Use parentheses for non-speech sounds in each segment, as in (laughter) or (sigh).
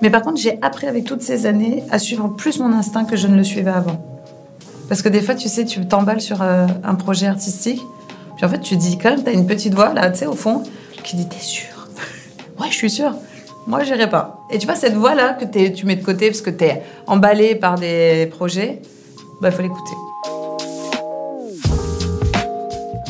Mais par contre, j'ai appris avec toutes ces années à suivre plus mon instinct que je ne le suivais avant. Parce que des fois, tu sais, tu t'emballes sur euh, un projet artistique, puis en fait, tu dis quand même, t'as une petite voix là, tu sais, au fond, qui dit T'es sûr? (laughs) Ouais, je suis sûre. Moi, j'irai pas. Et tu vois, cette voix-là que tu mets de côté parce que t'es emballé par des projets, bah, il faut l'écouter.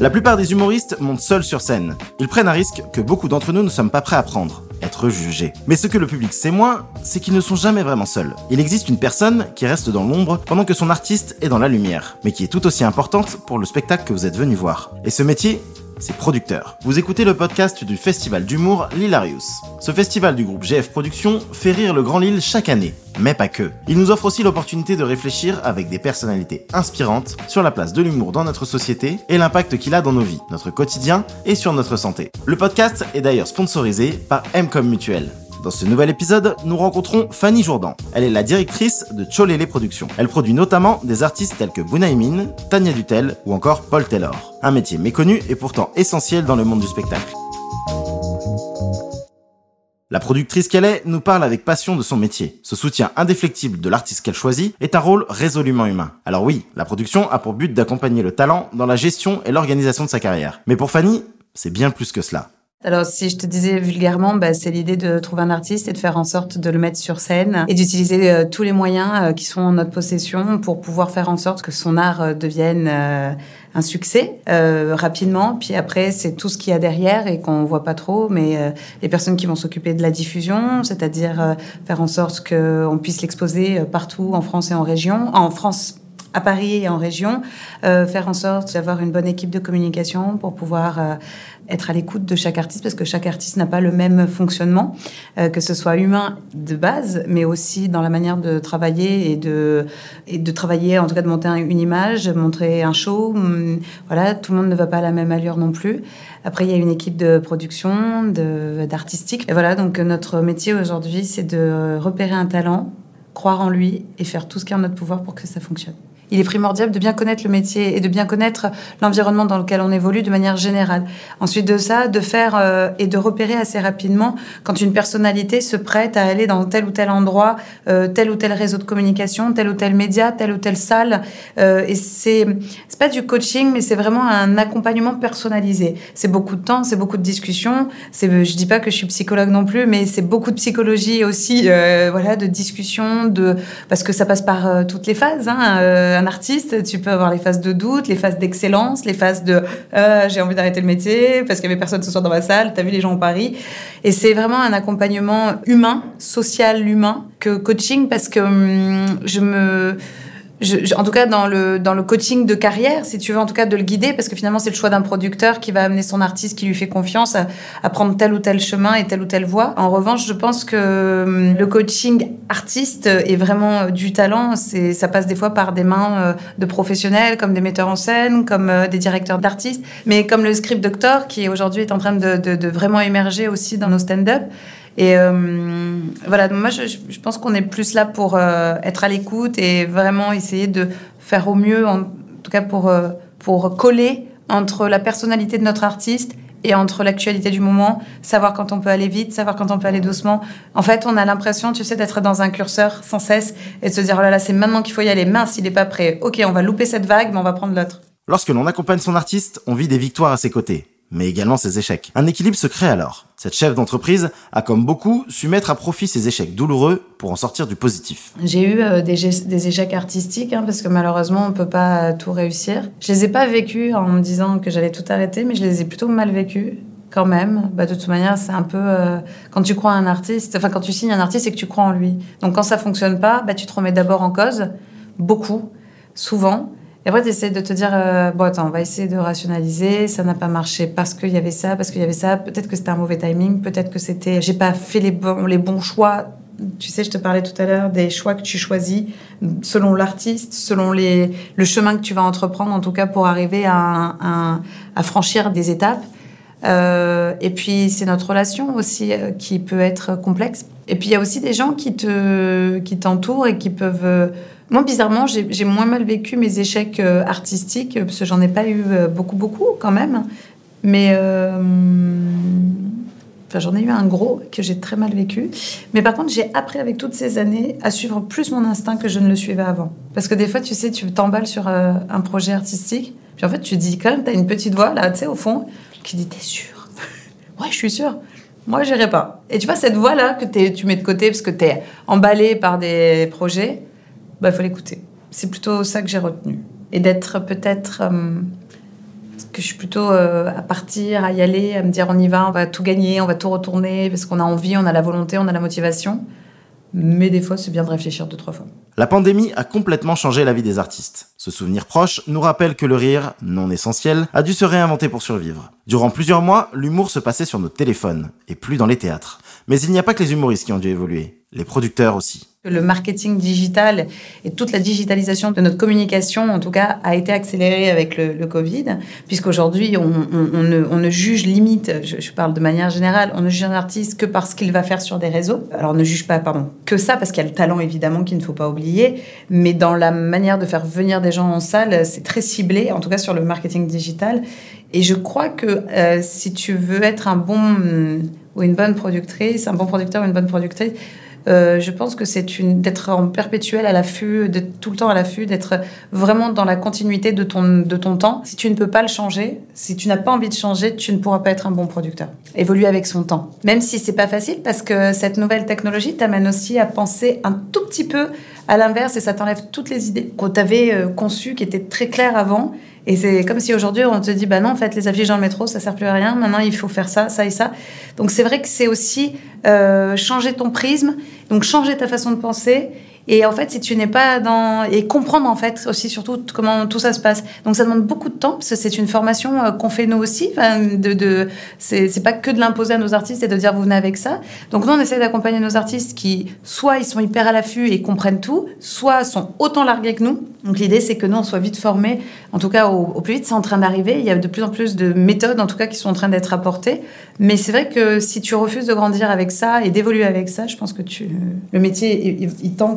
La plupart des humoristes montent seuls sur scène. Ils prennent un risque que beaucoup d'entre nous ne sommes pas prêts à prendre, être jugés. Mais ce que le public sait moins, c'est qu'ils ne sont jamais vraiment seuls. Il existe une personne qui reste dans l'ombre pendant que son artiste est dans la lumière, mais qui est tout aussi importante pour le spectacle que vous êtes venu voir. Et ce métier, c'est producteur. Vous écoutez le podcast du festival d'humour Lilarius. Ce festival du groupe GF Productions fait rire le Grand Lille chaque année, mais pas que. Il nous offre aussi l'opportunité de réfléchir avec des personnalités inspirantes sur la place de l'humour dans notre société et l'impact qu'il a dans nos vies, notre quotidien et sur notre santé. Le podcast est d'ailleurs sponsorisé par Mcom Mutuel. Dans ce nouvel épisode, nous rencontrons Fanny Jourdan. Elle est la directrice de Cholélé Productions. Elle produit notamment des artistes tels que Bunaimin, Tania Dutel ou encore Paul Taylor. Un métier méconnu et pourtant essentiel dans le monde du spectacle. La productrice qu'elle est nous parle avec passion de son métier. Ce soutien indéflectible de l'artiste qu'elle choisit est un rôle résolument humain. Alors oui, la production a pour but d'accompagner le talent dans la gestion et l'organisation de sa carrière. Mais pour Fanny, c'est bien plus que cela. Alors, si je te disais vulgairement, bah, c'est l'idée de trouver un artiste et de faire en sorte de le mettre sur scène et d'utiliser euh, tous les moyens euh, qui sont en notre possession pour pouvoir faire en sorte que son art euh, devienne un succès rapidement. Puis après, c'est tout ce qu'il y a derrière et qu'on voit pas trop, mais les personnes qui vont s'occuper de la diffusion, c'est-à-dire faire en sorte qu'on puisse l'exposer partout en France et en région, en France à Paris et en région, euh, faire en sorte d'avoir une bonne équipe de communication pour pouvoir euh, être à l'écoute de chaque artiste, parce que chaque artiste n'a pas le même fonctionnement, euh, que ce soit humain de base, mais aussi dans la manière de travailler et de, travailler, en tout cas de monter une image, montrer un show. Hum, voilà, tout le monde ne va pas à la même allure non plus. Après, il y a une équipe de production, d'artistique. Et voilà, donc notre métier aujourd'hui, c'est de repérer un talent, croire en lui et faire tout ce qui est en notre pouvoir pour que ça fonctionne il est primordial de bien connaître le métier et de bien connaître l'environnement dans lequel on évolue de manière générale. Ensuite de ça, de faire euh, et de repérer assez rapidement quand une personnalité se prête à aller dans tel ou tel endroit, euh, tel ou tel réseau de communication, tel ou tel média, telle ou telle salle. Euh, et c'est pas du coaching, mais c'est vraiment un accompagnement personnalisé. C'est beaucoup de temps, c'est beaucoup de discussions. C'est je dis pas que je suis psychologue non plus, mais c'est beaucoup de psychologie aussi, voilà, de discussion, de parce que ça passe par toutes les phases. Hein, artiste, tu peux avoir les phases de doute, les phases d'excellence, les phases de euh, j'ai envie d'arrêter le métier parce qu'il y avait personne ce soir dans ma salle, t'as vu les gens en Paris. Et c'est vraiment un accompagnement humain, social, humain, que coaching parce que hum, je me en tout cas dans le, dans le coaching de carrière, si tu veux, en tout cas de le guider, parce que finalement c'est le choix d'un producteur qui va amener son artiste, qui lui fait confiance à, prendre tel ou tel chemin et telle ou telle voie. En revanche, je pense que hum, le coaching artiste est vraiment euh, du talent. C'est, ça passe des fois par des mains euh, de professionnels, comme des metteurs en scène, comme euh, des directeurs d'artistes, mais comme le script doctor qui aujourd'hui est en train de, de, de vraiment émerger aussi dans nos stand-up. Et euh, voilà, moi je, je pense qu'on est plus là pour euh, être à l'écoute et vraiment essayer de faire au mieux, en tout cas pour, euh, pour coller entre la personnalité de notre artiste et entre l'actualité du moment, savoir quand on peut aller vite, savoir quand on peut aller doucement. En fait, on a l'impression, tu sais, d'être dans un curseur sans cesse et de se dire, oh là là, c'est maintenant qu'il faut y aller. Mince, il n'est pas prêt. Ok, on va louper cette vague, mais on va prendre l'autre. Lorsque l'on accompagne son artiste, on vit des victoires à ses côtés mais également ses échecs. Un équilibre se crée alors. Cette chef d'entreprise a, comme beaucoup, su mettre à profit ses échecs douloureux pour en sortir du positif. J'ai eu euh, des, échecs artistiques, hein, parce que malheureusement, on peut pas tout réussir. Je les ai pas vécus en me disant que j'allais tout arrêter, mais je les ai plutôt mal vécus quand même. Bah, de toute manière, c'est un peu euh, quand tu crois à un artiste, enfin quand tu signes un artiste, c'est que tu crois en lui. Donc quand ça fonctionne pas, bah, tu te remets d'abord en cause, beaucoup, souvent. Et après, tu essaies de te dire, euh, bon, attends, on va essayer de rationaliser. Ça n'a pas marché parce qu'il y avait ça, parce qu'il y avait ça. Peut-être que c'était un mauvais timing. Peut-être que c'était, j'ai pas fait les bons, les bons choix. Tu sais, je te parlais tout à l'heure des choix que tu choisis selon l'artiste, selon les, le chemin que tu vas entreprendre, en tout cas pour arriver à, à, franchir des étapes. Euh, et puis, c'est notre relation aussi euh, qui peut être complexe. Et puis, il y a aussi des gens qui te, qui t'entourent et qui peuvent moi, bizarrement, j'ai moins mal vécu mes échecs euh, artistiques, parce que j'en ai pas eu euh, beaucoup, beaucoup quand même. Mais euh, Enfin, j'en ai eu un gros que j'ai très mal vécu. Mais par contre, j'ai appris avec toutes ces années à suivre plus mon instinct que je ne le suivais avant. Parce que des fois, tu sais, tu t'emballes sur un projet artistique. Puis en fait, tu dis quand même, tu as une petite voix là, tu sais, au fond, qui dit T'es sûr? (laughs) Ouais, je suis sûre. Moi, j'irai pas. Et tu vois, cette voix-là que tu mets de côté parce que tu es emballé par des projets, bah, il faut l'écouter. C'est plutôt ça que j'ai retenu. Et d'être peut-être. Euh, que je suis plutôt euh, à partir, à y aller, à me dire on y va, on va tout gagner, on va tout retourner, parce qu'on a envie, on a la volonté, on a la motivation. Mais des fois, c'est bien de réfléchir deux, trois fois. La pandémie a complètement changé la vie des artistes. Ce souvenir proche nous rappelle que le rire, non essentiel, a dû se réinventer pour survivre. Durant plusieurs mois, l'humour se passait sur nos téléphones, et plus dans les théâtres. Mais il n'y a pas que les humoristes qui ont dû évoluer, les producteurs aussi. Le marketing digital et toute la digitalisation de notre communication, en tout cas, a été accélérée avec le, Covid, puisqu'aujourd'hui, on, on, ne, juge limite, je, parle de manière générale, on ne juge un artiste que parce qu'il va faire sur des réseaux. Alors, ne juge pas, pardon, que ça, parce qu'il y a le talent, évidemment, qu'il ne faut pas oublier, mais dans la manière de faire venir des gens en salle, c'est très ciblé, en tout cas sur le marketing digital. Et je crois que euh, si tu veux être un bon ou une bonne productrice, un bon producteur ou une bonne productrice, euh, je pense que c'est d'être en perpétuel à l'affût, d'être tout le temps à l'affût, d'être vraiment dans la continuité de ton, de ton temps. Si tu ne peux pas le changer, si tu n'as pas envie de changer, tu ne pourras pas être un bon producteur. Évoluer avec son temps. Même si c'est pas facile parce que cette nouvelle technologie t'amène aussi à penser un tout petit peu à l'inverse et ça t'enlève toutes les idées que tu avais euh, conçues qui étaient très claires avant. Et c'est comme si aujourd'hui on te dit bah non en fait les affiches dans le métro ça sert plus à rien. Maintenant il faut faire ça ça et ça. Donc c'est vrai que c'est aussi euh, changer ton prisme. Donc changer ta façon de penser et en fait, si tu n'es pas dans et comprendre en fait aussi surtout comment tout ça se passe. Donc ça demande beaucoup de temps parce que c'est une formation euh, qu'on fait nous aussi. Enfin, de, c'est pas que de l'imposer à nos artistes et de dire vous venez avec ça. Donc nous on essaie d'accompagner nos artistes qui soit ils sont hyper à l'affût et comprennent tout, soit sont autant largués que nous. Donc l'idée c'est que nous on soit vite formés. En tout cas au, plus vite c'est en train d'arriver. Il y a de plus en plus de méthodes en tout cas qui sont en train d'être apportées. Mais c'est vrai que si tu refuses de grandir avec ça et d'évoluer avec ça, je pense que tu le métier il, il tend